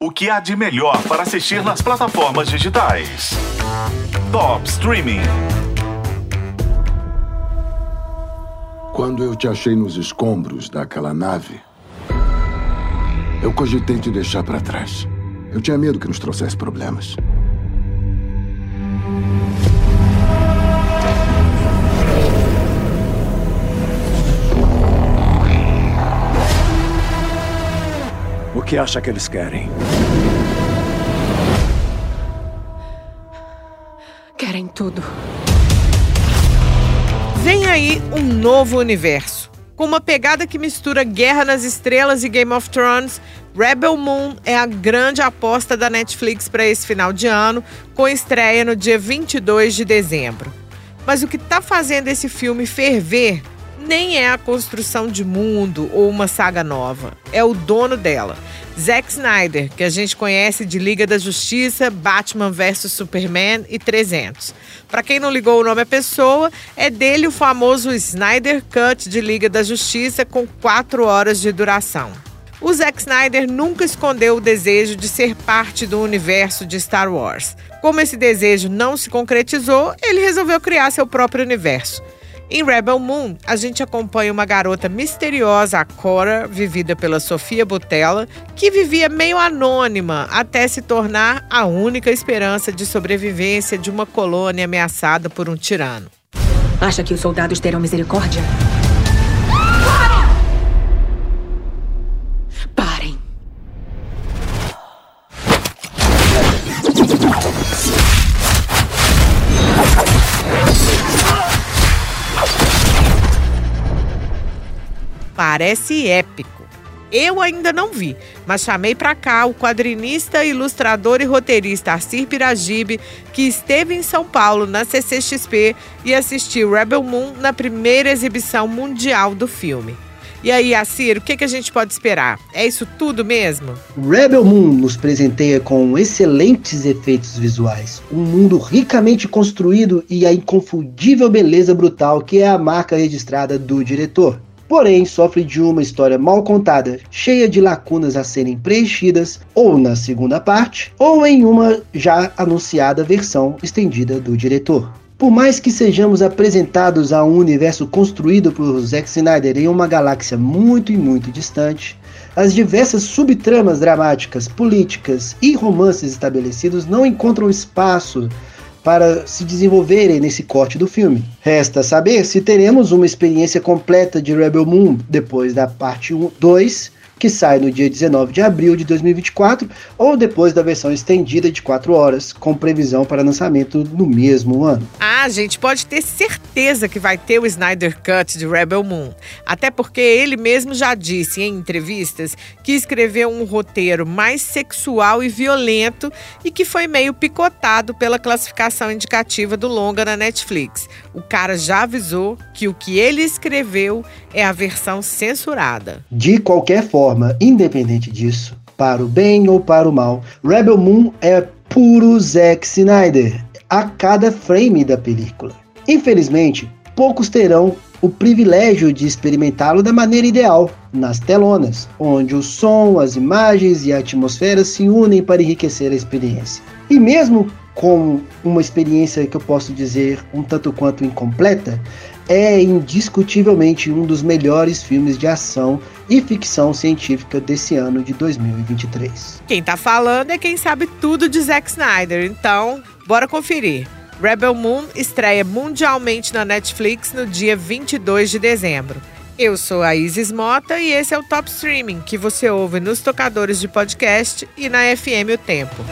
O que há de melhor para assistir nas plataformas digitais? Top Streaming. Quando eu te achei nos escombros daquela nave, eu cogitei te deixar para trás. Eu tinha medo que nos trouxesse problemas. Que acha que eles querem? Querem tudo. Vem aí um novo universo. Com uma pegada que mistura Guerra nas Estrelas e Game of Thrones, Rebel Moon é a grande aposta da Netflix para esse final de ano, com estreia no dia 22 de dezembro. Mas o que está fazendo esse filme ferver nem é a construção de mundo ou uma saga nova, é o dono dela. Zack Snyder, que a gente conhece de Liga da Justiça, Batman vs Superman e 300. Para quem não ligou o nome à pessoa, é dele o famoso Snyder Cut de Liga da Justiça com 4 horas de duração. O Zack Snyder nunca escondeu o desejo de ser parte do universo de Star Wars. Como esse desejo não se concretizou, ele resolveu criar seu próprio universo. Em Rebel Moon, a gente acompanha uma garota misteriosa, a Cora, vivida pela Sofia Butella, que vivia meio anônima até se tornar a única esperança de sobrevivência de uma colônia ameaçada por um tirano. Acha que os soldados terão misericórdia? Parem! Parece épico. Eu ainda não vi, mas chamei para cá o quadrinista, ilustrador e roteirista Arcir Piragibe, que esteve em São Paulo na CCXP e assistiu Rebel Moon na primeira exibição mundial do filme. E aí, Assir, o que, que a gente pode esperar? É isso tudo mesmo? Rebel Moon nos presenteia com excelentes efeitos visuais, um mundo ricamente construído e a inconfundível beleza brutal que é a marca registrada do diretor porém sofre de uma história mal contada, cheia de lacunas a serem preenchidas, ou na segunda parte, ou em uma já anunciada versão estendida do diretor. Por mais que sejamos apresentados a um universo construído por Zack Snyder em uma galáxia muito e muito distante, as diversas subtramas dramáticas, políticas e romances estabelecidos não encontram espaço para se desenvolverem nesse corte do filme. Resta saber se teremos uma experiência completa de Rebel Moon depois da parte 1, 2 que sai no dia 19 de abril de 2024, ou depois da versão estendida de 4 horas, com previsão para lançamento no mesmo ano. Ah, a gente pode ter certeza que vai ter o Snyder Cut de Rebel Moon. Até porque ele mesmo já disse em entrevistas que escreveu um roteiro mais sexual e violento e que foi meio picotado pela classificação indicativa do longa na Netflix. O cara já avisou que o que ele escreveu é a versão censurada. De qualquer forma, forma, independente disso, para o bem ou para o mal, Rebel Moon é puro Zack Snyder a cada frame da película. Infelizmente, poucos terão o privilégio de experimentá-lo da maneira ideal, nas telonas, onde o som, as imagens e a atmosfera se unem para enriquecer a experiência. E mesmo com uma experiência que eu posso dizer um tanto quanto incompleta, é indiscutivelmente um dos melhores filmes de ação e ficção científica desse ano de 2023. Quem tá falando é quem sabe tudo de Zack Snyder, então bora conferir. Rebel Moon estreia mundialmente na Netflix no dia 22 de dezembro. Eu sou a Isis Mota e esse é o Top Streaming que você ouve nos tocadores de podcast e na FM O Tempo.